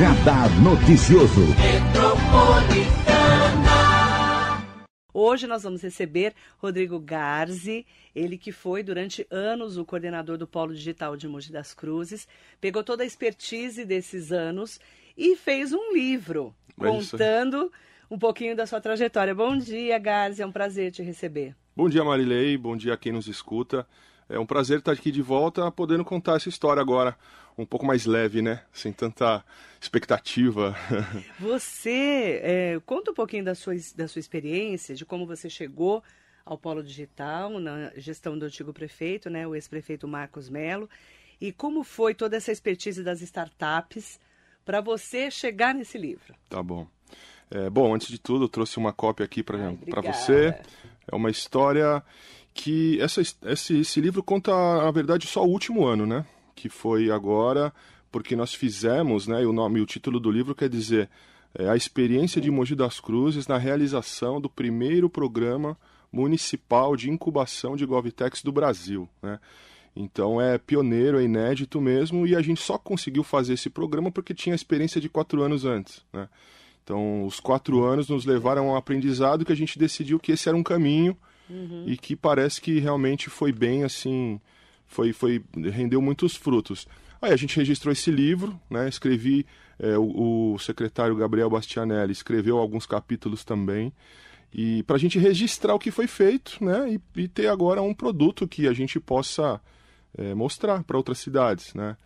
Radar Noticioso. Hoje nós vamos receber Rodrigo Garzi, ele que foi durante anos o coordenador do Polo Digital de Mogi das Cruzes, pegou toda a expertise desses anos e fez um livro É contando um pouquinho da sua trajetória. Bom dia, Garzi, é um prazer te receber. Bom dia, Marilei. Bom dia a quem nos escuta. É um prazer estar aqui de volta, podendo contar essa história agora um pouco mais leve, né? Sem tanta expectativa. Você é, conta um pouquinho da sua, da sua experiência, de como você chegou ao Polo Digital, na gestão do antigo prefeito, né, o ex-prefeito Marcos Melo, e como foi toda essa expertise das startups para você chegar nesse livro. Tá bom. É, bom, antes de tudo, eu trouxe uma cópia aqui para você. É uma história que essa, esse, esse livro conta, na verdade, só o último ano, né? Que foi agora, porque nós fizemos, né? E o nome, o título do livro quer dizer é, a experiência de Mogi das Cruzes na realização do primeiro programa municipal de incubação de GovTechs do Brasil, né? Então é pioneiro, é inédito mesmo, e a gente só conseguiu fazer esse programa porque tinha experiência de quatro anos antes, né? Então, os quatro anos nos levaram a um aprendizado que a gente decidiu que esse era um caminho e que parece que realmente foi bem assim, foi, foi rendeu muitos frutos. Aí a gente registrou esse livro, né? Escrevi, é, o, o secretário Gabriel Bastianelli escreveu alguns capítulos também. E para a gente registrar o que foi feito, né? E, e ter agora um produto que a gente possa é, mostrar para outras cidades, né?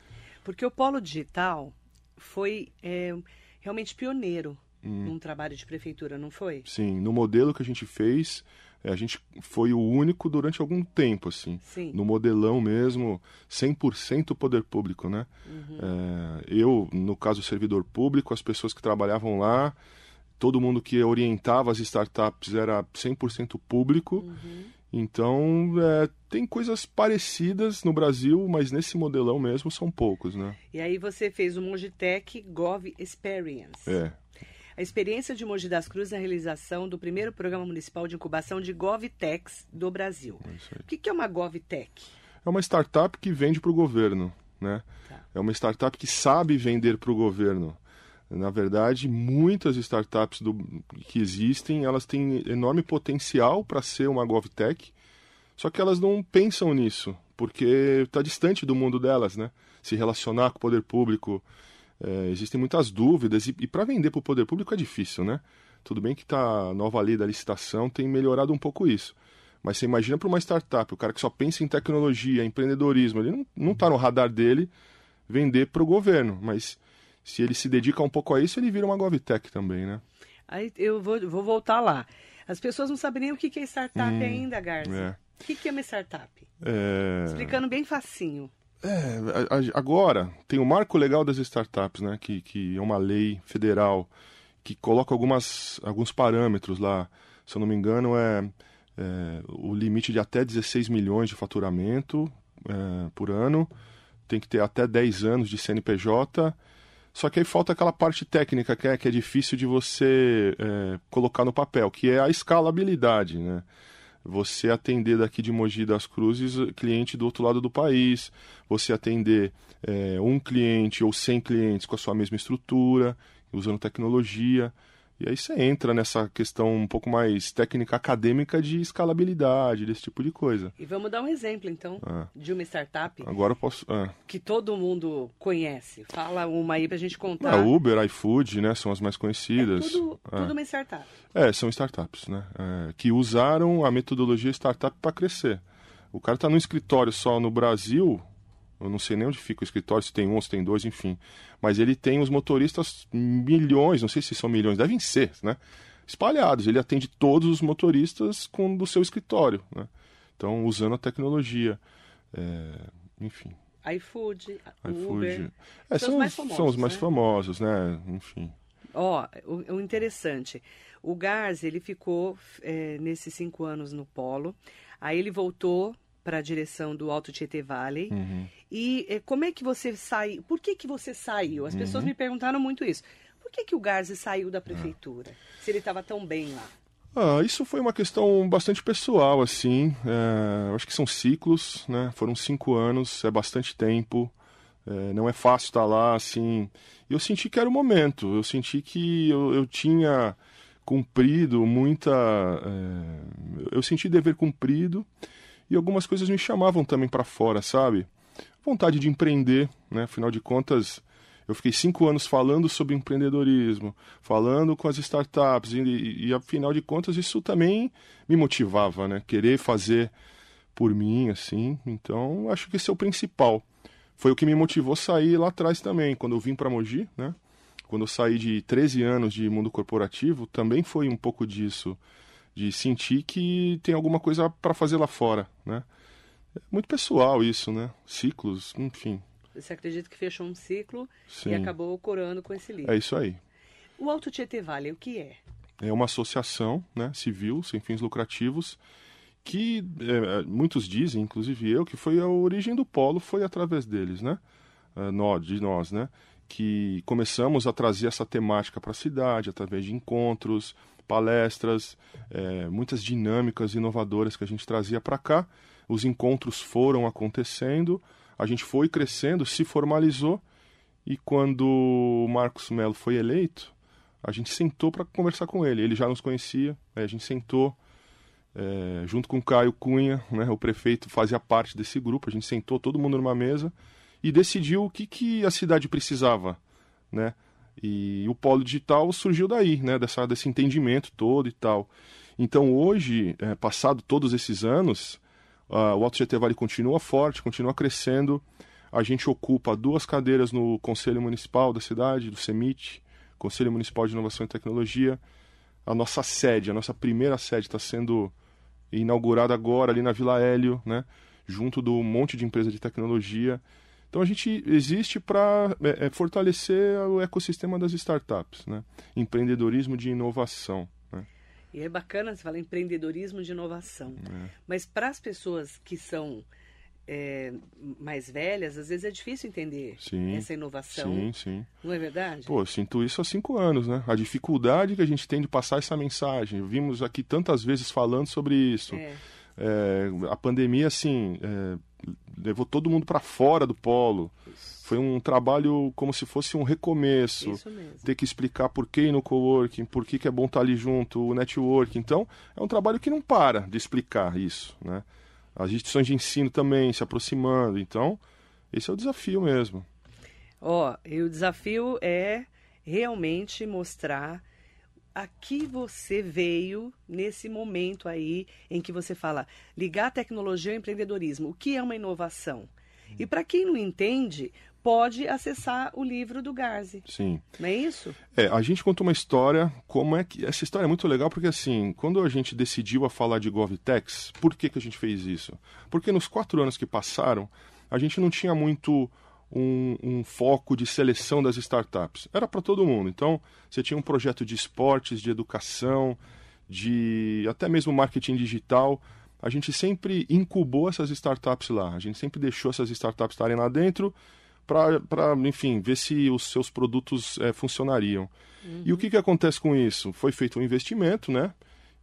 Porque o Polo Digital foi é, realmente pioneiro Hum. num trabalho de prefeitura, não foi? Sim, no modelo que a gente fez, a gente foi o único durante algum tempo, assim. Sim. No modelão mesmo, 100% poder público, né? É, eu, no caso, servidor público, as pessoas que trabalhavam lá, todo mundo que orientava as startups era 100% público. Então, é, tem coisas parecidas no Brasil, mas nesse modelão mesmo são poucos, né? E aí você fez o Mogitec Gov Experience. É, A experiência de Mogi das Cruzes na realização do primeiro programa municipal de incubação de GovTechs do Brasil. é. O que, que é uma GovTech? É uma startup que vende para o governo, né? Tá. É uma startup que sabe vender para o governo. Na verdade, muitas startups do, que existem, elas têm enorme potencial para ser uma GovTech, só que elas não pensam nisso, porque está distante do mundo delas, né? Se relacionar com o poder público, é, existem muitas dúvidas, e, e para vender para o poder público é difícil, né? Tudo bem que tá, a nova lei da licitação tem melhorado um pouco isso. Mas você imagina para uma startup, o cara que só pensa em tecnologia, empreendedorismo, ele não, não tá no radar dele vender para o governo. Mas se ele se dedica um pouco a isso, ele vira uma GovTech também, né? Aí eu vou, vou voltar lá. As pessoas não sabem nem o que, é startup ainda, Garza. é. O que, que é uma startup? É, Explicando bem facinho. É, agora tem o marco legal das startups, né? Que, que é uma lei federal que coloca algumas, alguns parâmetros lá. Se eu não me engano, é, é o limite de até 16 milhões de faturamento é, por ano. Tem que ter até 10 anos de CNPJ. Só que aí falta aquela parte técnica que é, que é difícil de você é, colocar no papel, que é a escalabilidade, né? Você atender daqui de Mogi das Cruzes cliente do outro lado do país, você atender é, um cliente ou 100 clientes com a sua mesma estrutura, usando tecnologia. E aí você entra nessa questão um pouco mais técnica acadêmica de escalabilidade, desse tipo de coisa. E vamos dar um exemplo, então, Ah. de uma startup Agora eu posso. ah. que todo mundo conhece. Fala uma aí pra gente contar. A Uber, iFood, né, são as mais é conhecidas. tudo, Ah. tudo uma startup. É, são startups, né? É, que usaram a metodologia startup para crescer. O cara está no escritório só no Brasil, eu não sei nem onde fica o escritório, se tem um, se tem dois, enfim. Mas ele tem os motoristas milhões, não sei se são milhões, devem ser, né? Espalhados. Ele atende todos os motoristas com do seu escritório, né? Então, usando a tecnologia. É, enfim, iFood, iFood. Uber. É, São os são, mais os- são famosos, os mais né? famosos, né? Enfim. Ó, o, o interessante, o Garza, ele ficou é, nesses cinco anos no Polo, aí ele voltou para a direção do Alto Tietê Valley. Uhum. E é, como é que você saiu? Por que, que você saiu? As Uhum. pessoas me perguntaram muito isso. Por que, que o Garza saiu da prefeitura? Se ele estava tão bem lá. Ah, isso foi uma questão bastante pessoal, assim. É, eu acho que são ciclos, né? Foram cinco anos, é bastante tempo. É, não é fácil estar lá, assim. Eu senti que era o momento. Eu senti que eu, eu tinha cumprido muita. É, eu senti dever cumprido e algumas coisas me chamavam também para fora, sabe? Vontade de empreender, né? Afinal de contas, eu fiquei cinco anos falando sobre empreendedorismo, falando com as startups e, e, e afinal de contas isso também me motivava, né? Querer fazer por mim, assim. Então, acho que esse é o principal. Foi o que me motivou a sair lá atrás também, quando eu vim para Mogi, né? Quando eu saí de 13 anos de mundo corporativo, também foi um pouco disso, de sentir que tem alguma coisa para fazer lá fora, né? É muito pessoal isso, né? Ciclos, enfim. Você acredita que fechou um ciclo Sim. e acabou corando com esse livro? É isso aí. O Alto Tietê Vale, o que é? É uma associação né, civil, sem fins lucrativos, que é, muitos dizem, inclusive eu, que foi a origem do polo, foi através deles, né? Uh, de nós, né? Que começamos a trazer essa temática para a cidade através de encontros, palestras, é, muitas dinâmicas inovadoras que a gente trazia para cá. Os encontros foram acontecendo, a gente foi crescendo, se formalizou e quando o Marcos Melo foi eleito, a gente sentou para conversar com ele. Ele já nos conhecia, a gente sentou é, junto com o Caio Cunha, né, o prefeito fazia parte desse grupo. A gente sentou todo mundo numa mesa e decidiu o que, que a cidade precisava, né? E o polo digital surgiu daí, né? Dessa, desse entendimento todo e tal. Então hoje, é, passado todos esses anos, uh, o Alto GT Vale continua forte, continua crescendo. A gente ocupa duas cadeiras no Conselho Municipal da cidade, do CEMIT, Conselho Municipal de Inovação e Tecnologia. A nossa sede, a nossa primeira sede está sendo inaugurada agora ali na Vila Hélio, né? junto do monte de empresa de tecnologia. Então a gente existe para é, é, fortalecer o ecossistema das startups, né? empreendedorismo de inovação. E é bacana você falar empreendedorismo de inovação. É. Mas para as pessoas que são é, mais velhas, às vezes é difícil entender sim, essa inovação. Sim, sim. Não é verdade? Pô, sinto isso há cinco anos, né? A dificuldade que a gente tem de passar essa mensagem. Vimos aqui tantas vezes falando sobre isso. É. É, a pandemia, assim, é, levou todo mundo para fora do polo. Isso. Foi um trabalho como se fosse um recomeço. Isso mesmo. Ter que explicar por que ir no coworking, por que, que é bom estar ali junto, o network. Então, é um trabalho que não para de explicar isso, né? as instituições de ensino também se aproximando. Então, esse é o desafio mesmo. Ó, oh, e o desafio é realmente mostrar a que você veio nesse momento aí em que você fala ligar tecnologia ao empreendedorismo. O que é uma inovação? E para quem não entende, pode acessar o livro do Garzi. Sim. Não é isso? É, a gente conta uma história, como é que... Essa história é muito legal porque, assim, quando a gente decidiu a falar de GovTex, por que, que a gente fez isso? Porque nos quatro anos que passaram, a gente não tinha muito um, um foco de seleção das startups. Era para todo mundo. Então, você tinha um projeto de esportes, de educação, de até mesmo marketing digital a gente sempre incubou essas startups lá. A gente sempre deixou essas startups estarem lá dentro para, enfim, ver se os seus produtos é, funcionariam. Uhum. E o que, que acontece com isso? Foi feito um investimento, né?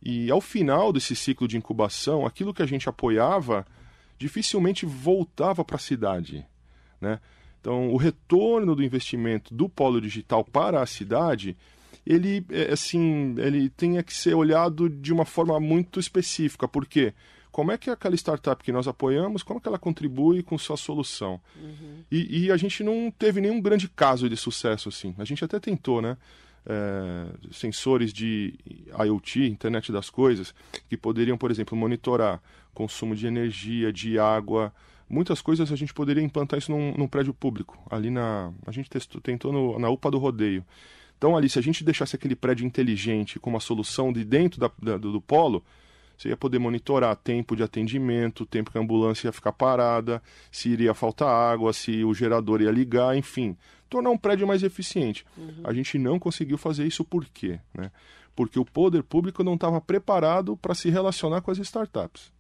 E ao final desse ciclo de incubação, aquilo que a gente apoiava dificilmente voltava para a cidade, né? Então, o retorno do investimento do polo digital para a cidade, ele, é, assim, ele tem que ser olhado de uma forma muito específica. Por quê? Como é que aquela startup que nós apoiamos, como é que ela contribui com sua solução? Uhum. E, e, a gente não teve nenhum grande caso de sucesso assim. A gente até tentou, né? É, sensores de IoT, internet das coisas, que poderiam, por exemplo, monitorar consumo de energia, de água, muitas coisas a gente poderia implantar isso num, num prédio público. Ali na. A gente testou, tentou no, na UPA do rodeio. Então, ali, se a gente deixasse aquele prédio inteligente com uma solução de dentro da, da, do, do polo, você ia poder monitorar tempo de atendimento, tempo que a ambulância ia ficar parada, se iria faltar água, se o gerador ia ligar, enfim, tornar um prédio mais eficiente. Uhum. A gente não conseguiu fazer isso por quê? Né? Porque o poder público não estava preparado para se relacionar com as startups.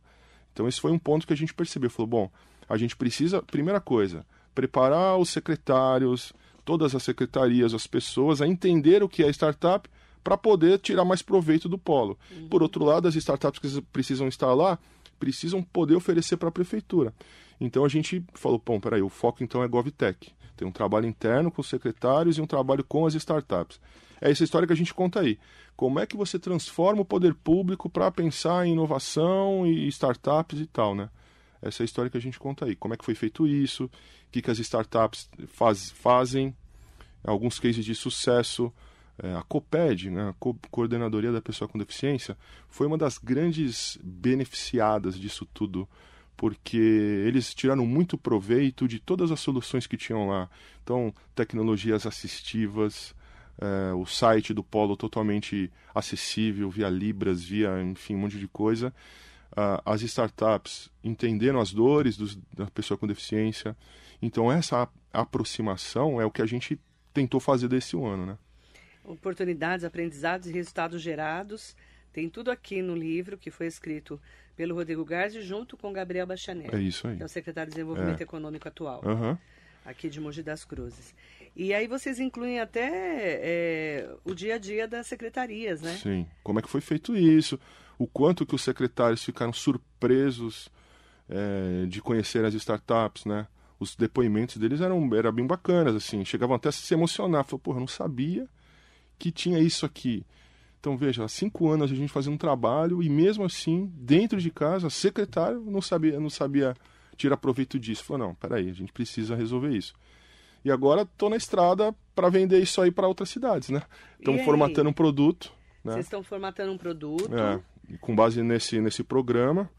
Então esse foi um ponto que a gente percebeu. Falou, bom, a gente precisa, primeira coisa, preparar os secretários, todas as secretarias, as pessoas a entender o que é startup para poder tirar mais proveito do polo. Uhum. Por outro lado, as startups que precisam estar lá precisam poder oferecer para a prefeitura. Então a gente falou, bom, peraí, o foco então é GovTech. Tem um trabalho interno com os secretários e um trabalho com as startups. É essa história que a gente conta aí. Como é que você transforma o poder público para pensar em inovação e startups e tal, né? Essa é a história que a gente conta aí. Como é que foi feito isso? O que, que as startups faz, fazem? Alguns cases de sucesso. É, a COPED, né, a Co Coordenadoria da Pessoa com Deficiência, foi uma das grandes beneficiadas disso tudo, porque eles tiraram muito proveito de todas as soluções que tinham lá. Então, tecnologias assistivas, é, o site do Polo totalmente acessível, via Libras, via, enfim, um monte de coisa. As startups entenderam as dores dos, da pessoa com deficiência. Então, essa aproximação é o que a gente tentou fazer desse ano, né? Oportunidades, aprendizados e resultados gerados. Tem tudo aqui no livro que foi escrito pelo Rodrigo Garzi junto com Gabriel Bachanel. É isso aí. Que é o secretário de Desenvolvimento é. Econômico atual. Uhum. Aqui de Mogi das Cruzes. E aí vocês incluem até é, o dia a dia das secretarias, né? Sim. Como é que foi feito isso? O quanto que os secretários ficaram surpresos é, de conhecer as startups, né? Os depoimentos deles eram, eram bem bacanas, assim. Chegavam até a se emocionar. Falaram, porra, não sabia que tinha isso aqui. Então veja, há cinco anos a gente fazia um trabalho e mesmo assim, dentro de casa, secretário não sabia, não sabia tirar proveito disso. Falou, não, peraí, a gente precisa resolver isso. E agora estou na estrada para vender isso aí para outras cidades, né? Estamos formatando um produto. Né? Vocês estão formatando um produto. É, com base nesse, nesse programa,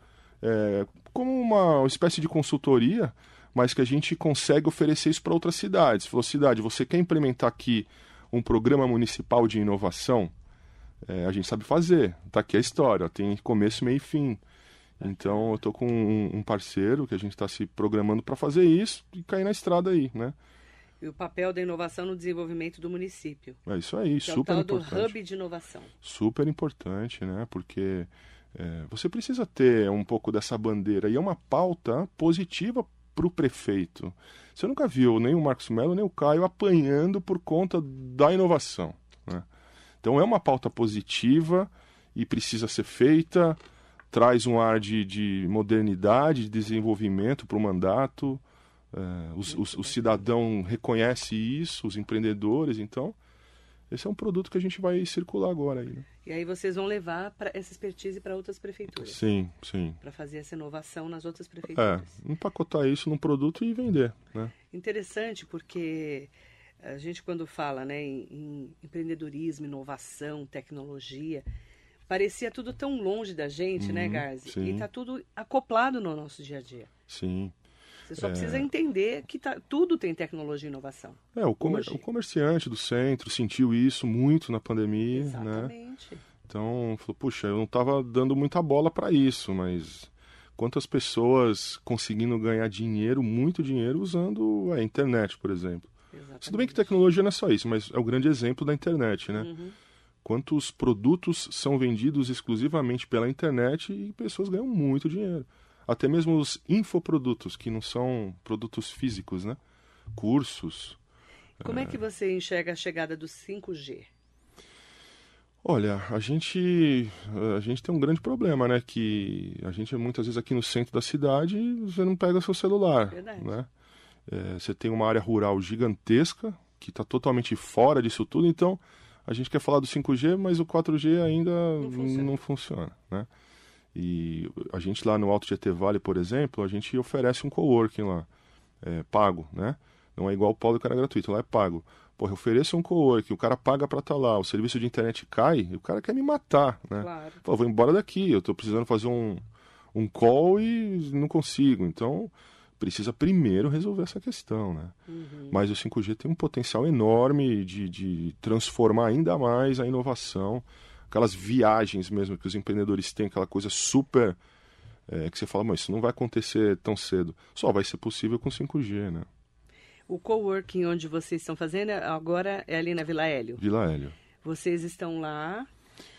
é, como uma espécie de consultoria, mas que a gente consegue oferecer isso para outras cidades. Falou, cidade, você quer implementar aqui um programa municipal de inovação, é, a gente sabe fazer. Está aqui a história, tem começo, meio e fim. Então eu estou com um, um, parceiro que a gente está se programando para fazer isso e cair na estrada aí, né? E o papel da inovação no desenvolvimento do município. É isso aí, que super é o tal importante. do hub de inovação. Super importante, né? Porque é, você precisa ter um pouco dessa bandeira e é uma pauta positiva para o prefeito. Você nunca viu nem o Marcos Melo nem o Caio apanhando por conta da inovação. Né? Então é uma pauta positiva e precisa ser feita, traz um ar de, de modernidade, de desenvolvimento para o mandato. É, os, os, o cidadão reconhece isso, os empreendedores, então esse é um produto que a gente vai circular agora aí. Né? E aí vocês vão levar para essa expertise para outras prefeituras. Sim, sim. Para fazer essa inovação nas outras prefeituras. É, empacotar isso num produto e vender, né? Interessante porque a gente quando fala, né, em, em empreendedorismo, inovação, tecnologia, parecia tudo tão longe da gente, né, uhum, né, Garzi? Sim. E está tudo acoplado no nosso dia a dia. Sim. Você só é... precisa entender que tá, tudo tem tecnologia e inovação. É, o, comer, o, comerciante do centro sentiu isso muito na pandemia, né? Exatamente. né? Então, falou, puxa, eu não estava dando muita bola para isso, mas quantas pessoas conseguindo ganhar dinheiro, muito dinheiro, usando a internet, por exemplo. Exatamente. Tudo bem que tecnologia não é só isso, mas é o grande exemplo da internet, né? Uhum. Quantos produtos são vendidos exclusivamente pela internet e pessoas ganham muito dinheiro até mesmo os infoprodutos, que não são produtos físicos, né? Cursos. Como é, é que você enxerga a chegada do 5G? Olha, a gente a gente tem um grande problema, né? Que a gente muitas vezes aqui no centro da cidade você não pega seu celular, Verdade. né? É, você tem uma área rural gigantesca que está totalmente fora disso tudo, então a gente quer falar do 5G, mas o 4G ainda não funciona, não funciona né? E a gente lá no Alto GT Vale, por exemplo, a gente oferece um coworking lá, é, pago, né? Não é igual o Paulo que era gratuito, lá é pago. Porra, eu ofereço um coworking, o cara paga pra estar tá lá, o serviço de internet cai, e o cara quer me matar, né? Claro. Pô, vou embora daqui, eu tô precisando fazer um, um call e não consigo. Então, precisa primeiro resolver essa questão, né? Uhum. Mas o 5G tem um potencial enorme de, de transformar ainda mais a inovação aquelas viagens mesmo que os empreendedores têm, aquela coisa super. É, que você fala, mas isso não vai acontecer tão cedo. Só vai ser possível com 5G, né? O coworking onde vocês estão fazendo agora é ali na Vila Hélio. Vila Hélio. Vocês estão lá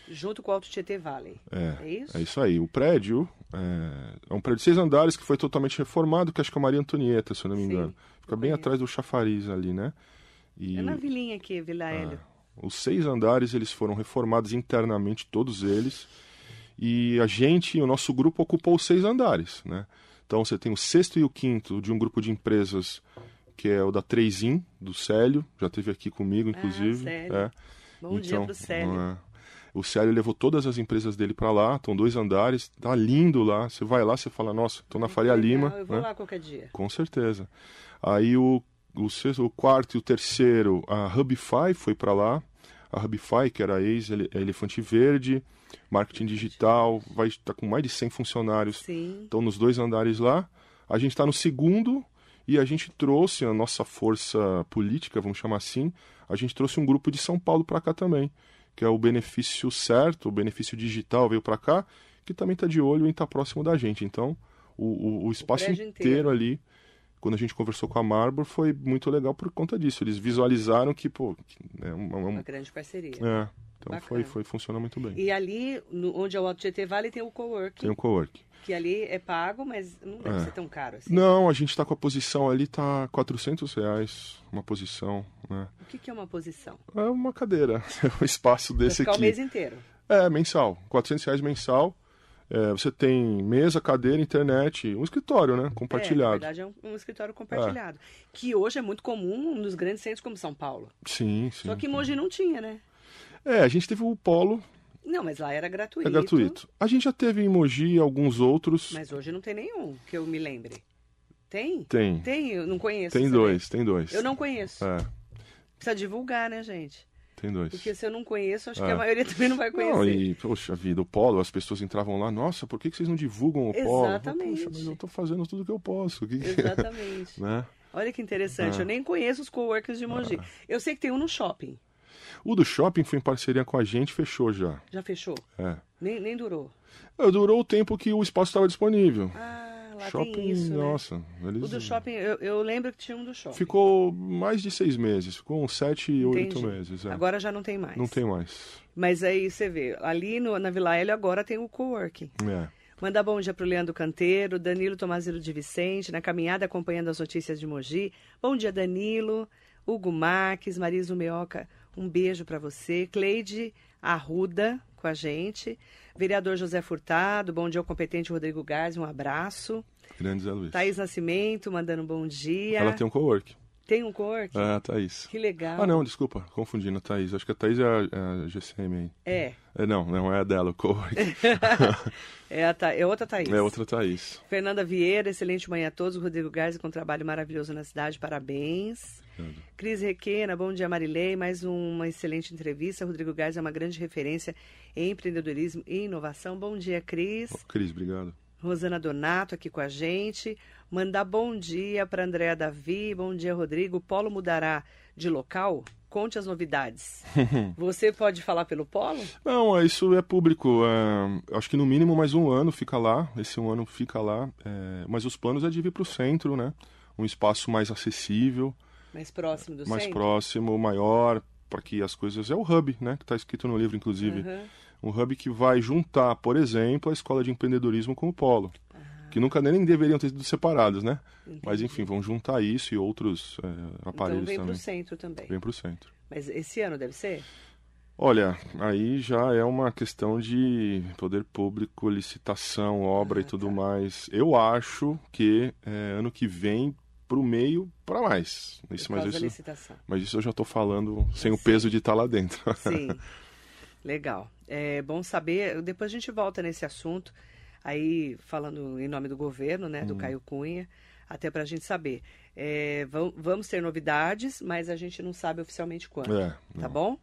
junto com o Alto Tietê Valley. É, é isso? É isso aí. O prédio é, é, um prédio de seis andares que foi totalmente reformado, que acho que é a Maria Antonieta, se eu não me engano. Fica bem atrás do chafariz ali, né? E... É na vilinha aqui, Vila Hélio. Ah. Os seis andares eles foram reformados internamente, todos eles. E a gente, o nosso grupo ocupou os seis andares, né? Então você tem o sexto e o quinto de um grupo de empresas que é o da Treizinho, do Célio, já esteve aqui comigo, inclusive. Ah, Célio. É. Bom dia pro Célio. é. O Célio levou todas as empresas dele para lá, estão dois andares, tá lindo lá. Você vai lá, você fala, nossa, estou na Faria Lima. Eu vou né? lá qualquer dia. Com certeza. Aí o, o, sexto, o quarto e o terceiro, a Hubify foi para lá. A Hubify, que era ex-Elefante Verde, marketing digital, vai estar com mais de 100 funcionários. Sim. Estão nos dois andares lá. A gente está no segundo e a gente trouxe a nossa força política, vamos chamar assim, a gente trouxe um grupo de São Paulo para cá também, que é o benefício certo, o benefício digital veio para cá, que também está de olho em estar próximo da gente. Então, o, o, o espaço prédio inteiro, inteiro. ali, quando a gente conversou com a Marble, foi muito legal por conta disso. Eles visualizaram que, pô, é uma, uma- Uma grande parceria. é, então foi, Bacana. foi, funcionou muito bem. E ali, no- onde é o Alto Tietê Vale, tem o coworking, Tem o co-work. que ali é pago, mas não deve É. ser tão caro assim. Não, a gente está com a posição ali, tá 400 reais, uma posição, né? O que, que é uma posição? É uma cadeira, é um espaço desse ficar o aqui. mês inteiro. É, mensal, 400 reais mensal. É, você tem mesa, cadeira, internet, um escritório, né? É, na Compartilhado. verdade, é um, um escritório compartilhado. Que hoje é muito comum nos grandes centros como São Paulo. sim, sim. Só que Mogi não tinha, né? É, a gente teve o Polo, Não, mas lá era gratuito. é gratuito. A gente já teve em Mogi alguns outros. Mas hoje não tem nenhum, que eu me lembre. Tem? Tem. Tem, eu não conheço. Tem você dois, tem dois. Eu não conheço. É, Precisa divulgar, né, gente? Tem dois. Porque se eu não conheço, acho É. que a maioria também não vai conhecer. Não, e, poxa vida, o Polo, as pessoas entravam lá, nossa, por que, que vocês não divulgam o Polo? Exatamente. Poxa, mas eu tô fazendo tudo que eu posso. Que... que- Exatamente. né? Olha que interessante. É. Eu nem conheço os coworkers de Mogi. Eu sei que tem um no shopping. O do shopping foi em parceria com a gente, fechou já. Já fechou? É. Nem, nem durou. É, Durou o tempo que o espaço estava disponível. Ah, lá shopping, tem isso, né? nossa. Eles... O do shopping, eu, eu lembro que tinha um do shopping. Ficou mais de seis meses, ficou uns sete, oito meses. é. Agora já não tem mais. Não tem mais. Mas aí você vê, ali no, na Vila Hélio agora tem o coworking. É. Mandar bom dia pro Leandro Canteiro, Danilo Tomazilo de Vicente, na caminhada acompanhando as notícias de Mogi. Bom dia, Danilo. Hugo Marques, Marisa Meoca, um beijo para você. Cleide Arruda com a gente. Vereador José Furtado, bom dia ao competente Rodrigo Gás, um abraço. Grande Zé Luiz. Thaís Nascimento, mandando um bom dia. Ela tem um co-work. Tem um coworking? É, a Thaís. Que legal. Ah, não, desculpa, confundindo a Thaís. Acho que a Thaís é a, é a GCM aí. É, É, não, não é a dela, o co-work. é, a Tha- é outra Thaís. é outra Thaís. Fernanda Vieira, excelente manhã a todos. Rodrigo Gás com um trabalho maravilhoso na cidade, parabéns. Obrigado. Cris Requena, bom dia Marilei, mais uma excelente entrevista. Rodrigo Gás é uma grande referência em empreendedorismo e inovação. Bom dia, Cris. Ô, Cris, obrigado. Rosana Donato aqui com a gente. Mandar bom dia para Andréa Davi, bom dia, Rodrigo. O Polo mudará de local? Conte as novidades. Você pode falar pelo Polo? Não, é, isso é público. é, acho que no mínimo mais um ano fica lá. Esse um ano fica lá. é, mas os planos é de vir para o centro, né? Um espaço mais acessível, Mais próximo do mais centro? próximo, maior, para que as coisas. É o hub, né? Que está escrito no livro, inclusive. Aham. Um hub que vai juntar, por exemplo, a escola de empreendedorismo com o polo. Que nunca nem deveriam ter sido separados, né? Mas Entendi. enfim, vão juntar isso e outros é, Então aparelhos vem para o também. centro também. Vem para o centro. Mas esse ano deve ser? Olha, aí já é uma questão de poder público, licitação, obra Ah, e tudo tá. mais. Eu acho que é, ano que vem pro meio para mais. Isso, mas isso, licitação. mas isso eu já estou falando sem o Sim. peso de estar lá dentro. Sim. Legal. É bom saber. Depois a gente volta nesse assunto. Aí, falando em nome do governo, né, Hum. do Caio Cunha, até para a gente saber. É, vam- vamos ter novidades, mas a gente não sabe oficialmente quando. É, Tá não. bom?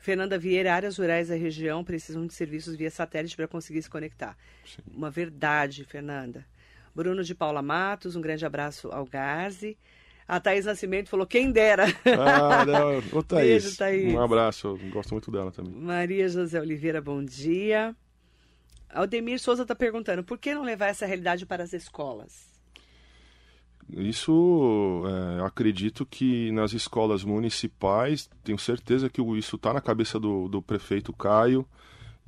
Fernanda Vieira, áreas rurais da região precisam de serviços via satélite para conseguir se conectar. Sim. Uma verdade, Fernanda. Bruno de Paula Matos, um grande abraço ao Gazi. A Thaís Nascimento falou, quem dera. Ah, não. Ô, Thaís, Beijo, Thaís. Um abraço, eu gosto muito dela também. Maria José Oliveira, bom dia. Aldemir Souza está perguntando, por que não levar essa realidade para as escolas? Isso, é, eu acredito que nas escolas municipais, tenho certeza que isso está na cabeça do, do prefeito Caio,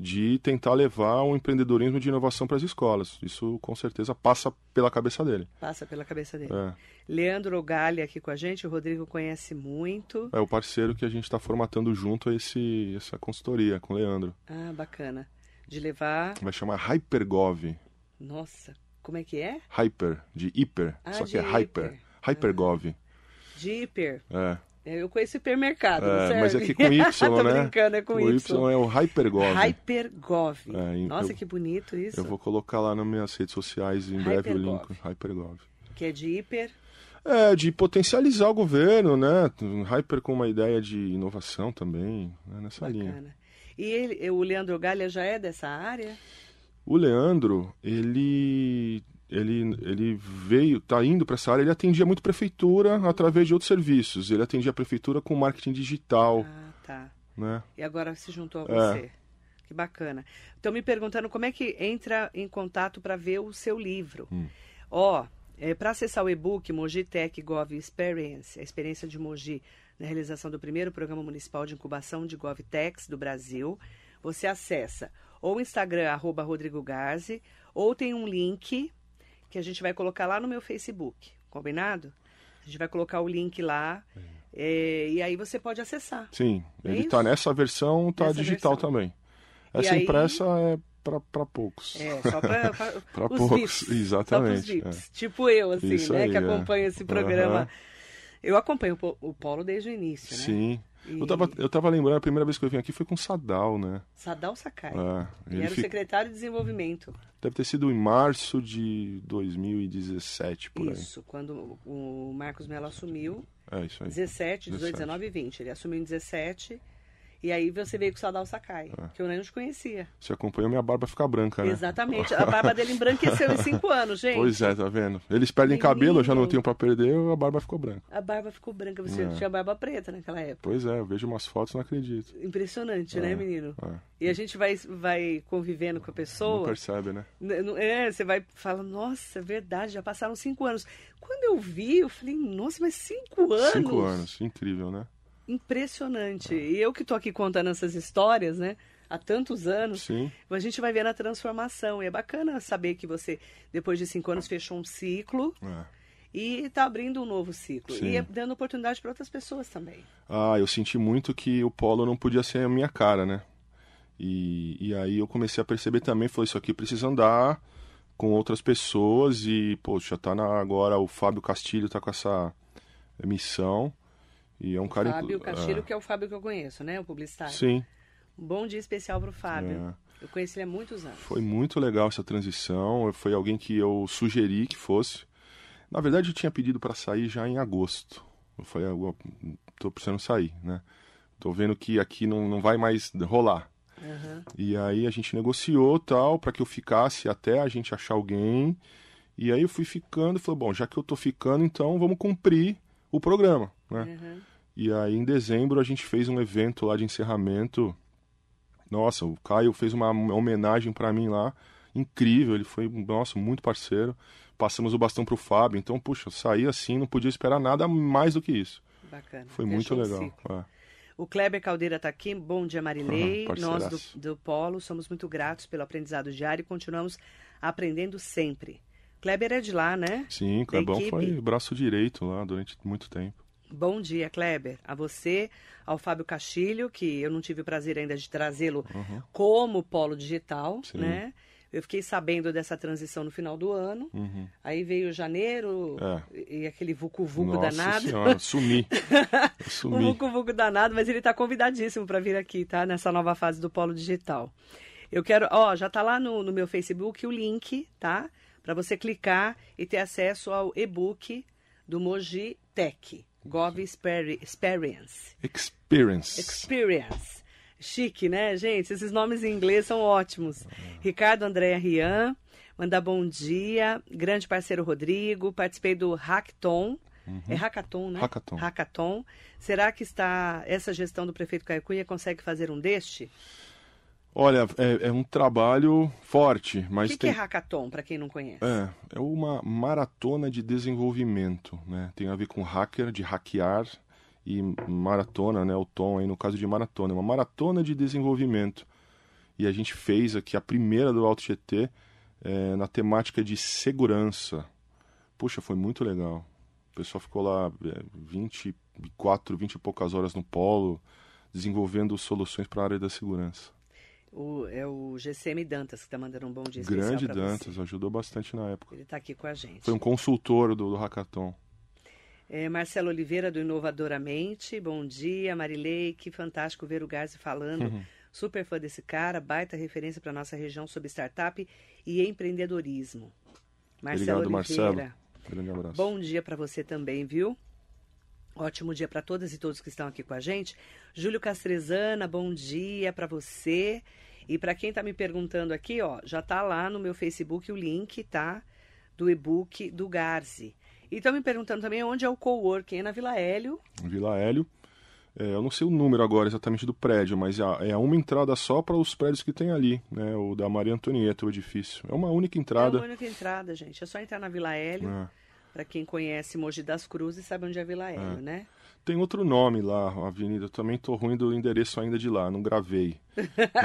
de tentar levar o empreendedorismo de inovação para as escolas. Isso, com certeza, passa pela cabeça dele. Passa pela cabeça dele. É, Leandro Ogali aqui com a gente, o Rodrigo conhece muito. é o parceiro que a gente está formatando junto a esse, essa consultoria com o Leandro. Ah, bacana. De levar. Vai chamar Hypergov. Nossa, como é que é? Hyper, de hiper, Ah, só que de é Hyper. hiper. Hypergov. De hiper. É. Eu conheço hipermercado, não É, mas aqui com Y, Tô né? brincando, é com o Y é o Hypergov. Hypergov. É, em- Nossa, que bonito isso. Eu vou colocar lá nas minhas redes sociais em breve o link. Hypergov. Que é de hiper. É, de potencializar o governo, né? Hyper com uma ideia de inovação também, né? nessa linha. Bacana. E ele, o Leandro Galha já é dessa área? O Leandro, ele ele ele veio, tá indo para essa área, ele atendia muito prefeitura através de outros serviços. Ele atendia a prefeitura com marketing digital, Ah, tá. né? E agora se juntou a É. você. Que bacana. Estão me perguntando como é que entra em contato para ver o seu livro. Hum. Ó, para acessar o e-book Mogi Tech Gov Experience, a experiência de Mogi na realização do primeiro programa municipal de incubação de GovTechs do Brasil, você acessa ou o Instagram, arroba Rodrigo Garzi, ou tem um link que a gente vai colocar lá no meu Facebook, combinado? A gente vai colocar o link lá eh, e aí você pode acessar. Sim, É ele isso? tá nessa versão, tá Nessa digital versão. também. Essa aí- impressa é para poucos. É, só para poucos, VIPs. exatamente, VIPs. Tipo eu, assim, Isso né? aí, que é. acompanho esse programa. Aham. Eu acompanho o Polo desde o início, né? Sim. E- Eu, tava, eu tava lembrando, a primeira vez que eu vim aqui foi com o Sadal, né? Sadal Sakai. É, Ele ele era o fi- secretário de desenvolvimento. Deve ter sido em março de 2017, por Isso, quando o Marcos Mello assumiu, aí. É isso aí. 17, 18, 17. 19 e 20. Ele assumiu em 17, e aí você veio com o Sadal Sakai, É. que eu nem os conhecia. Você acompanhou, minha barba fica branca, né? Exatamente. A barba dele embranqueceu em 5 anos, gente. Pois é, tá vendo? Eles perdem cabelo, eu já não Menino. tenho pra perder, a barba ficou branca. A barba ficou branca, você É. tinha barba preta naquela época. Pois é, eu vejo umas fotos e não acredito. Impressionante, né, É, menino? é. E a gente vai, vai convivendo com a Não pessoa. percebe, né? É, você vai falar, nossa, é verdade, já passaram cinco anos. Quando eu vi, eu falei, nossa, mas cinco anos? Cinco anos, incrível, né? Impressionante. E eu que tô aqui contando essas histórias, né? Há tantos anos, Sim, a gente vai vendo a transformação. E é bacana saber que você, depois de cinco anos, fechou um ciclo é. e está abrindo um novo ciclo. Sim. E é dando oportunidade para outras pessoas também. Ah, eu senti muito que o polo não podia ser a minha cara, né? E, e aí eu comecei a perceber também, falei, isso aqui precisa andar com outras pessoas e, poxa, tá na, agora o Fábio Castilho tá com essa missão e é um cara... Fábio Castilho, é, que é o Fábio que eu conheço, né? O publicitário. Sim, Um bom dia especial para o Fábio. É. Eu conheci ele há muitos anos. foi muito legal essa transição, foi alguém que eu sugeri que fosse. Na verdade, eu tinha pedido para sair já em agosto. Eu falei, ah, eu tô precisando sair, né? Tô vendo que aqui não, não vai mais rolar. Aham. E aí a gente negociou tal para que eu ficasse até a gente achar alguém. E aí eu fui ficando e falei, bom, já que eu tô ficando, então vamos cumprir o programa, né? aham. E aí em dezembro a gente fez um evento lá de encerramento. Nossa, o Caio fez uma homenagem para mim lá, incrível, ele foi, nossa, muito parceiro. Passamos o bastão pro Fábio, então, puxa, saí assim, não podia esperar nada mais do que isso. Bacana. Foi muito legal. é. O Kleber Caldeira está aqui. Bom dia, Marilei. Nós do, do Polo somos muito gratos pelo aprendizado diário e continuamos aprendendo sempre. Kleber é de lá, né? Sim, Clebão equipe. foi braço direito lá durante muito tempo. Bom dia, Kleber. A você, ao Fábio Castilho, que eu não tive o prazer ainda de trazê-lo como polo digital, Uhum. Sim. né? Eu fiquei sabendo dessa transição no final do ano. Uhum. Aí veio janeiro e aquele vucu-vucu danado. senhora, sumi. Eu sumi. Vucu Vucu danado, mas ele está convidadíssimo para vir aqui, tá? Nessa nova fase do Polo Digital. Eu quero, ó, já tá lá no, no meu Facebook o link, tá? Para você clicar e ter acesso ao e-book do Moji Tech, Gov Experi- Experience. Experience. Experience. Chique, né, gente? Esses nomes em inglês são ótimos. Ricardo Andréa Rian, manda bom dia. Grande parceiro Rodrigo, participei do Hackathon. É Hackathon, né? Hackathon. Hackathon. Será que está essa gestão do prefeito Caio Cunha consegue fazer um deste? Olha, é, é um trabalho forte, O mas que, que tem. é Hackathon, para quem não conhece? É, é uma maratona de desenvolvimento, né? Tem a ver com hacker, de hackear e maratona, né? O tom aí no caso de maratona, é uma maratona de desenvolvimento. E a gente fez aqui a primeira do Alto GT é, na temática de segurança. Puxa, foi muito legal. O pessoal ficou lá é, 24, 20 e poucas horas no polo, desenvolvendo soluções para a área da segurança. O, é o GCM Dantas que está mandando um bom dia Grande Dantas, você. ajudou bastante na época. Ele está aqui com a gente. Foi um consultor do, do Hackathon. É, Marcelo Oliveira, do Inovadoramente. Bom dia, Marilei. Que fantástico ver o Garzi falando. Uhum. Super fã desse cara, baita referência para nossa região sobre startup e empreendedorismo. Marcelo Obrigado, Oliveira. Marcelo. Grande abraço. Bom dia para você também, viu? Ótimo dia para todas e todos que estão aqui com a gente. Júlio Castrezana, bom dia para você. E para quem está me perguntando aqui, ó, já tá lá no meu Facebook o link, tá? Do e-book do Garzi. E estão me perguntando também onde é o coworking, é na Vila Hélio. Vila Hélio. É, eu não sei o número agora exatamente do prédio, mas é, é uma entrada só para os prédios que tem ali, né? O da Maria Antonieta, o edifício. É uma única entrada. É uma única entrada, gente. É só entrar na Vila Hélio. É. Para quem conhece Mogi das Cruzes, sabe onde é Vila Hélio, É. né? Tem outro nome lá, a avenida. Eu também tô ruim do endereço ainda de lá, não gravei.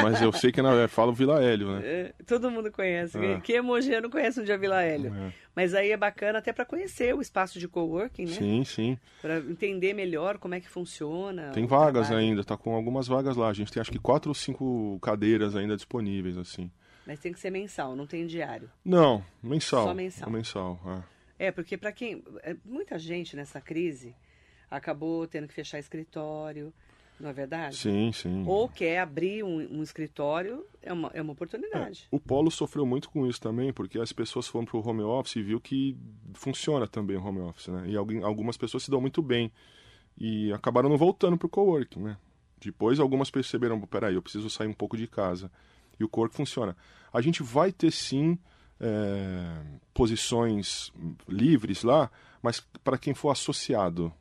Mas eu sei que na, falo Vila Hélio, né? É, todo mundo conhece. É. Quem é mogiano conhece onde é Vila Hélio. É. Mas aí é bacana até para conhecer o espaço de coworking, né? Sim, sim. Para entender melhor como é que funciona. Tem vagas trabalho. ainda, tá com algumas vagas lá. A gente tem acho que quatro ou cinco cadeiras ainda disponíveis, assim. Mas tem que ser mensal, não tem diário. Não, mensal. Só mensal. Mensal, é. É, porque para quem. é, Muita gente nessa crise acabou tendo que fechar escritório, não é verdade? Sim, sim. Ou quer abrir um, um escritório, é uma, é uma oportunidade. O Polo sofreu muito com isso também, porque as pessoas foram para o home office e viu que funciona também o home office, né? E algumas pessoas se dão muito bem e acabaram não voltando para o coworking, né? Depois algumas perceberam, peraí, eu preciso sair um pouco de casa. E o coworking funciona. A gente vai ter sim é, posições livres lá, mas para quem for associado.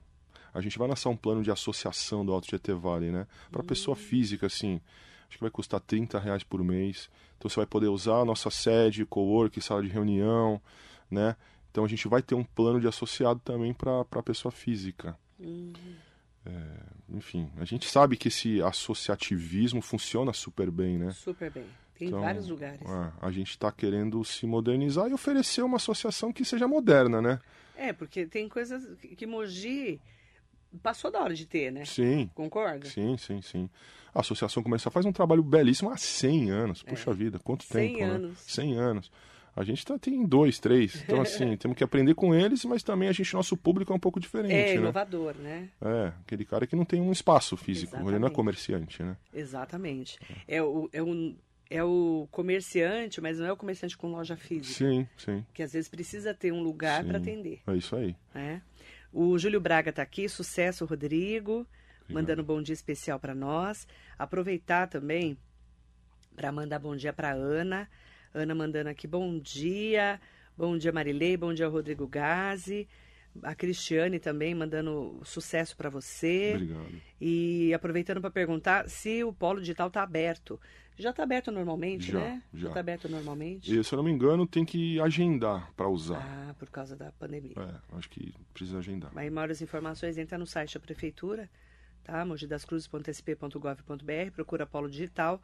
A gente vai lançar um plano de associação do Alto Tietê Valley, né? Para pessoa física, assim, acho que vai custar 30 reais por mês. Então você vai poder usar a nossa sede, cowork, sala de reunião, né? Então a gente vai ter um plano de associado também para a pessoa física. É, enfim, a gente sabe que esse associativismo funciona super bem, né? Super bem. Tem Então, vários lugares. é, a gente está querendo se modernizar e oferecer uma associação que seja moderna, né? É, porque tem coisas que Mogi passou da hora de ter, né? Sim, Concorda? sim, sim, sim. A Associação Comercial faz um trabalho belíssimo há 100 anos. Puxa vida, quanto 100 tempo, né? É. anos. 100 anos. A gente tá, tem dois, três. Então, assim, temos que aprender com eles, mas também a gente, nosso público é um pouco diferente, É né? inovador, né? É, aquele cara que não tem um espaço físico, ele não é Exatamente. comerciante, né? Exatamente. É o, é, um, é o comerciante, mas não é o comerciante com loja física. Sim, sim. Que às vezes precisa ter um lugar para atender. É isso aí. né? O Júlio Braga está aqui, sucesso, Rodrigo, mandando um bom dia especial para nós. Aproveitar também para mandar bom dia para Ana. Ana mandando aqui bom dia, bom dia Marilei, bom dia Rodrigo Gazi. A Cristiane também mandando sucesso para você. Obrigado. E aproveitando para perguntar se o polo digital está aberto. Já está aberto normalmente, Já, né? já. está aberto normalmente. E, se eu não me engano, tem que agendar para usar. Ah, por causa da pandemia. É, acho que precisa agendar. Aí maiores informações entra no site da prefeitura, tá? mogidascruzes.sp.gov.br, procura Polo Digital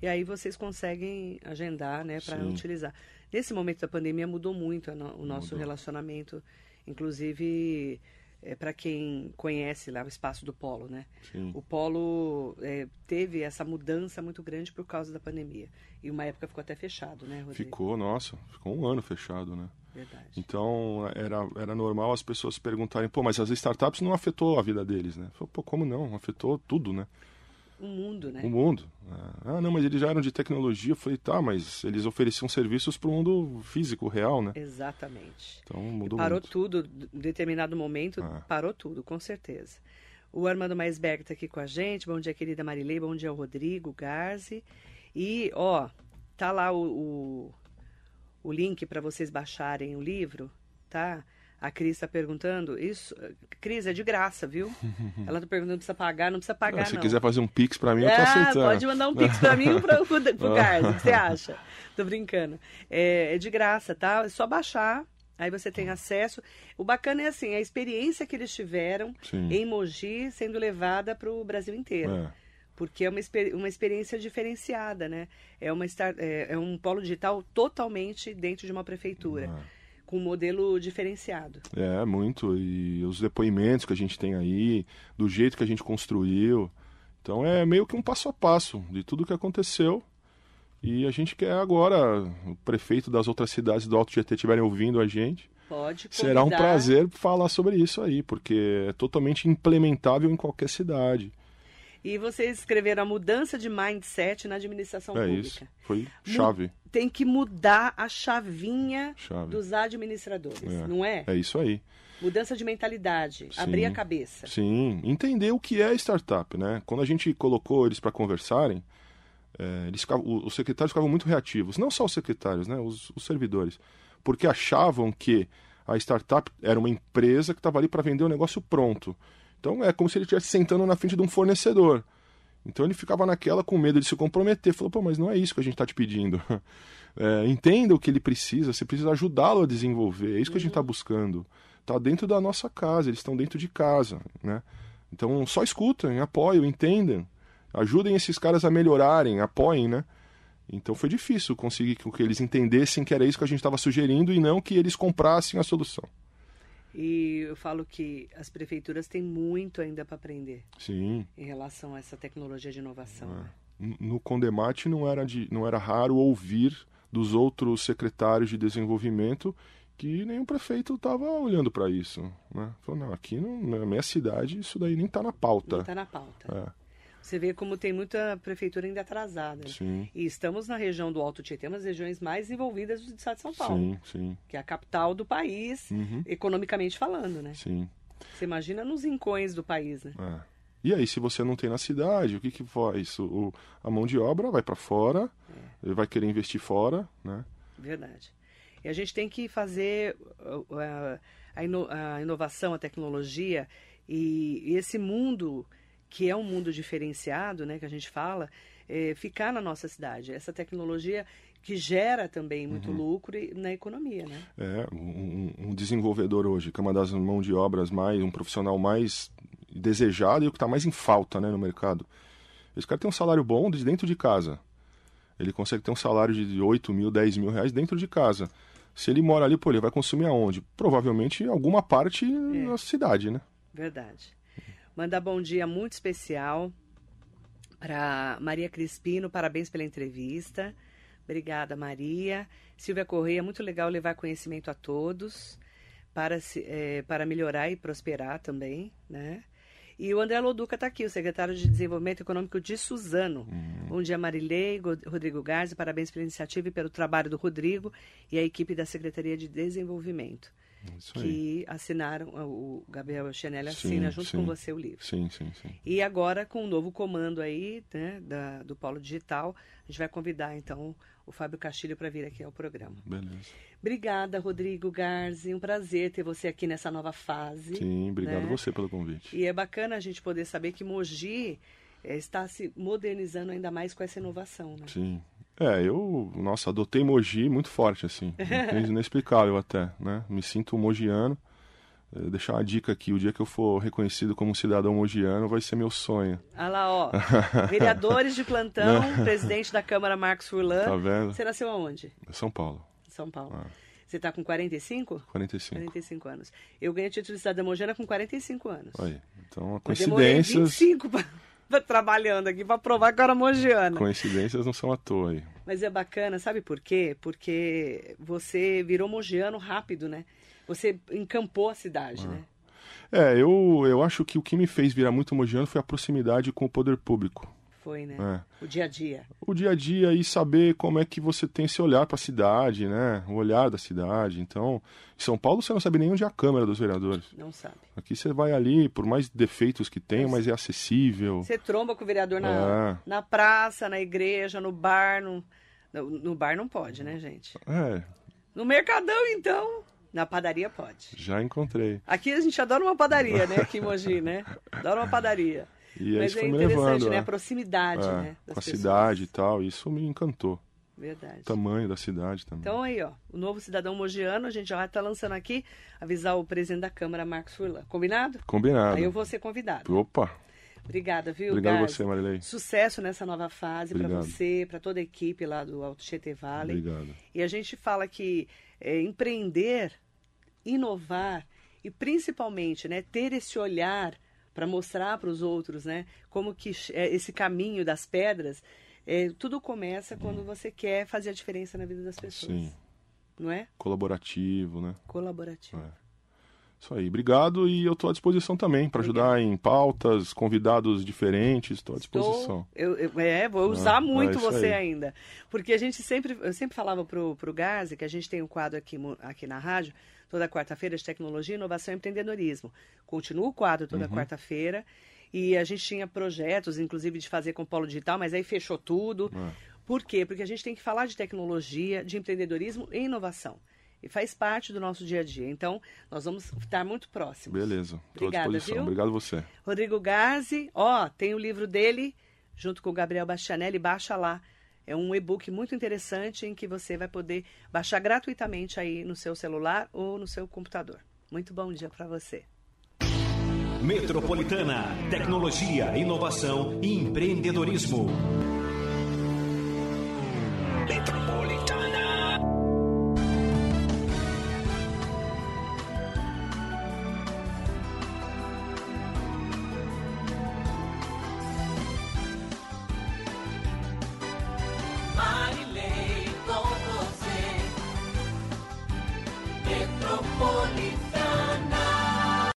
e aí vocês conseguem agendar, né, para utilizar. Nesse momento da pandemia mudou muito o nosso Mudou. relacionamento, inclusive é, para quem conhece lá o espaço do Polo, né? Sim. O Polo é, teve essa mudança muito grande por causa da pandemia. E uma época ficou até fechado, né, Rodrigo? Ficou, nossa, ficou um ano fechado, né? Verdade. Então era, era normal as pessoas perguntarem, pô, mas as startups não afetou a vida deles, né? Falei, pô, como não? Afetou tudo, né? O mundo, né? O mundo. Ah, não, mas eles já eram de tecnologia. Eu falei, tá, mas eles ofereciam serviços para o mundo físico, real, né? Exatamente. Então mudou parou muito. tudo, em determinado momento, Ah. parou tudo, com certeza. O Armando Maisberg está aqui com a gente. Bom dia, querida Marilei. Bom dia, Rodrigo Garzi. E, ó, tá lá o, o, o link para vocês baixarem o livro, tá? A Cris está perguntando. Isso, Cris, é de graça, viu? Ela está perguntando precisa pagar. Não precisa pagar, Ah, se não. quiser fazer um pix para mim, eu tô Ah, aceitando. pode mandar um pix pra mim ou Ah. Garza, o que você acha? Tô brincando. É, é de graça, tá? É só baixar, aí você tem acesso. O bacana é assim, a experiência que eles tiveram Sim. em Mogi sendo levada pro Brasil inteiro. É, Porque é uma, uma experiência diferenciada, né? É, uma é, é um polo digital totalmente dentro de uma prefeitura, com um modelo diferenciado. é, muito. E os depoimentos que a gente tem aí, do jeito que a gente construiu. Então é meio que um passo a passo de tudo que aconteceu. E a gente quer agora, o prefeito das outras cidades do Alto Tietê estiverem ouvindo a gente, Pode convidar. será um prazer falar sobre isso aí, porque é totalmente implementável em qualquer cidade. E vocês escreveram a mudança de mindset na administração é pública. isso, foi chave. Tem que mudar a chavinha Chave. dos administradores, É. não é? É isso aí. Mudança de mentalidade, abrir a cabeça. Sim, entender o que é startup, né? Quando a gente colocou eles para conversarem, é, eles ficavam- os secretários ficavam muito reativos. Não só os secretários, né? Os, os servidores. Porque achavam que a startup era uma empresa que estava ali para vender o negócio pronto. Então é como se ele estivesse sentando na frente de um fornecedor. Então ele ficava naquela com medo de se comprometer. Falou, pô, mas não é isso que a gente está te pedindo. É, entenda o que ele precisa, você precisa ajudá-lo a desenvolver. É isso que a gente está buscando. Está dentro da nossa casa, eles estão dentro de casa, né? Então só escutem, apoiem, entendam. Ajudem esses caras a melhorarem, apoiem, né? Então foi difícil conseguir que eles entendessem que era isso que a gente estava sugerindo e não que eles comprassem a solução. E eu falo que as prefeituras têm muito ainda para aprender Sim. em relação a essa tecnologia de inovação. né? N- No Condemate não era, de, não era raro ouvir dos outros secretários de desenvolvimento que nenhum prefeito estava olhando para isso. Né? Falou, não, aqui não, na minha cidade isso daí nem está na pauta. Não está na pauta. É, Você vê como tem muita prefeitura ainda atrasada. né? sim, E estamos na região do Alto Tietê, uma das regiões mais envolvidas do estado de São Paulo, sim, sim, que é a capital do país, Uhum. economicamente falando, né? sim. Você imagina nos rincões do país, né? É. E aí, se você não tem na cidade, o que que faz? O, a mão de obra vai para fora, ele vai querer investir fora, né? Verdade. E a gente tem que fazer uh, uh, a, ino- a inovação, a tecnologia e esse mundo que é um mundo diferenciado, né, que a gente fala, eh, ficar na nossa cidade. Essa tecnologia que gera também muito lucro e- na economia, né? É, um, um- desenvolvedor hoje, que é uma das mãos de obras mais, um profissional mais desejado e o que está mais em falta né, no mercado. Esse cara tem um salário bom de dentro de casa. Ele consegue ter um salário de 8 mil, 10 mil reais dentro de casa. Se ele mora ali, pô, ele vai consumir aonde? Provavelmente em alguma parte na cidade, né? Verdade. Mandar bom dia muito especial para Maria Crispino, parabéns pela entrevista. Obrigada, Maria. Silvia Correia, muito legal levar conhecimento a todos para, se- eh, para melhorar e prosperar também, né? E o André Loduca está aqui, o secretário de Desenvolvimento Econômico de Suzano. Bom dia, Marilei, Go- Rodrigo Garza, parabéns pela iniciativa e pelo trabalho do Rodrigo e a equipe da Secretaria de Desenvolvimento, Isso aí. que assinaram, o Gabriel Chanel Sim, assina junto sim. com você o livro. Sim, sim, sim. E agora, com o novo comando aí, né, da, do Polo Digital, a gente vai convidar, então, o Fábio Castilho para vir aqui ao programa. Beleza. Obrigada, Rodrigo Garzi. Um prazer ter você aqui nessa nova fase. Sim, obrigado né? você pelo convite. E é bacana a gente poder saber que Mogi eh, está se modernizando ainda mais com essa inovação, né? Sim. É, eu, nossa, adotei Mogi muito forte, assim. Inexplicável até, né? Me sinto mogiano. Eh, Deixar uma dica aqui, o dia que eu for reconhecido como cidadão mogiano vai ser meu sonho. Olha lá, ó. Vereadores de plantão, presidente da Câmara Marcos Furlan. Tá vendo? Você nasceu aonde? São Paulo, São Paulo. Ah. Você está com 45? 45. 45 anos. Eu ganhei o título de cidadã mogiana com 45 anos. Aí. Então, Eu demorei coincidências, 25 pra, pra- trabalhando aqui para provar que eu era mogiana. coincidências não são à toa aí. Mas é bacana, sabe por quê? Porque você virou mogiano rápido, né? Você encampou a cidade, né? É, eu, eu acho que o que me fez virar muito mogiano foi a proximidade com o poder público. Foi, né? É. O dia a dia. o dia a dia e saber como é que você tem esse olhar para a cidade, né? O olhar da cidade. Então, em São Paulo você não sabe nem onde é a Câmara dos Vereadores. Não sabe. Aqui você vai ali, por mais defeitos que tenha, mas é acessível. Você tromba com o vereador na, É. na praça, na igreja, no bar. No, no, no bar não pode, né, gente? É, No Mercadão, então. Na padaria pode. já encontrei. Aqui a gente adora uma padaria, né? Aqui em Mogi, né? Adora uma padaria. E Mas isso é interessante, levando, né? é. A proximidade, É, né? das com a pessoas. cidade e tal, isso me encantou. Verdade. O tamanho da cidade também. Então aí, ó, o novo cidadão mogiano, a gente já está lançando aqui, avisar o presidente da Câmara, Marcos Furlan. Combinado? Combinado. Aí eu vou ser convidado. Opa, Obrigada, viu, obrigado Gars? você, Marilei. Sucesso nessa nova fase para você, para toda a equipe lá do Alto Tietê Valley. Obrigado. E a gente fala que é, empreender, inovar e principalmente, né, ter esse olhar para mostrar para os outros, né, como que é, esse caminho das pedras É, tudo começa quando você quer fazer a diferença na vida das pessoas. Sim. Não é? Colaborativo, né? Colaborativo. É. Isso aí. Obrigado e eu estou à disposição também para ajudar em pautas, convidados diferentes. Estou à disposição. Eu, eu, é, vou usar Ah, muito é você aí. ainda. Porque a gente sempre, eu sempre falava pro, pro Gazi que a gente tem um quadro aqui, aqui na rádio, toda quarta-feira, de tecnologia, inovação e empreendedorismo. Continua o quadro Uhum. toda quarta-feira. E a gente tinha projetos, inclusive, de fazer com o Polo Digital, mas aí fechou tudo. É. Por quê? Porque a gente tem que falar de tecnologia, de empreendedorismo e inovação. E faz parte do nosso dia a dia. Então, nós vamos estar muito próximos. Beleza. Estou à disposição. viu? Obrigado você. Rodrigo Gazi, ó, tem o livro dele, junto com o Gabriel Bastianelli, baixa lá. É um e-book muito interessante em que você vai poder baixar gratuitamente aí no seu celular ou no seu computador. Muito bom dia para você. Metropolitana, tecnologia, inovação e empreendedorismo. Metropolitana.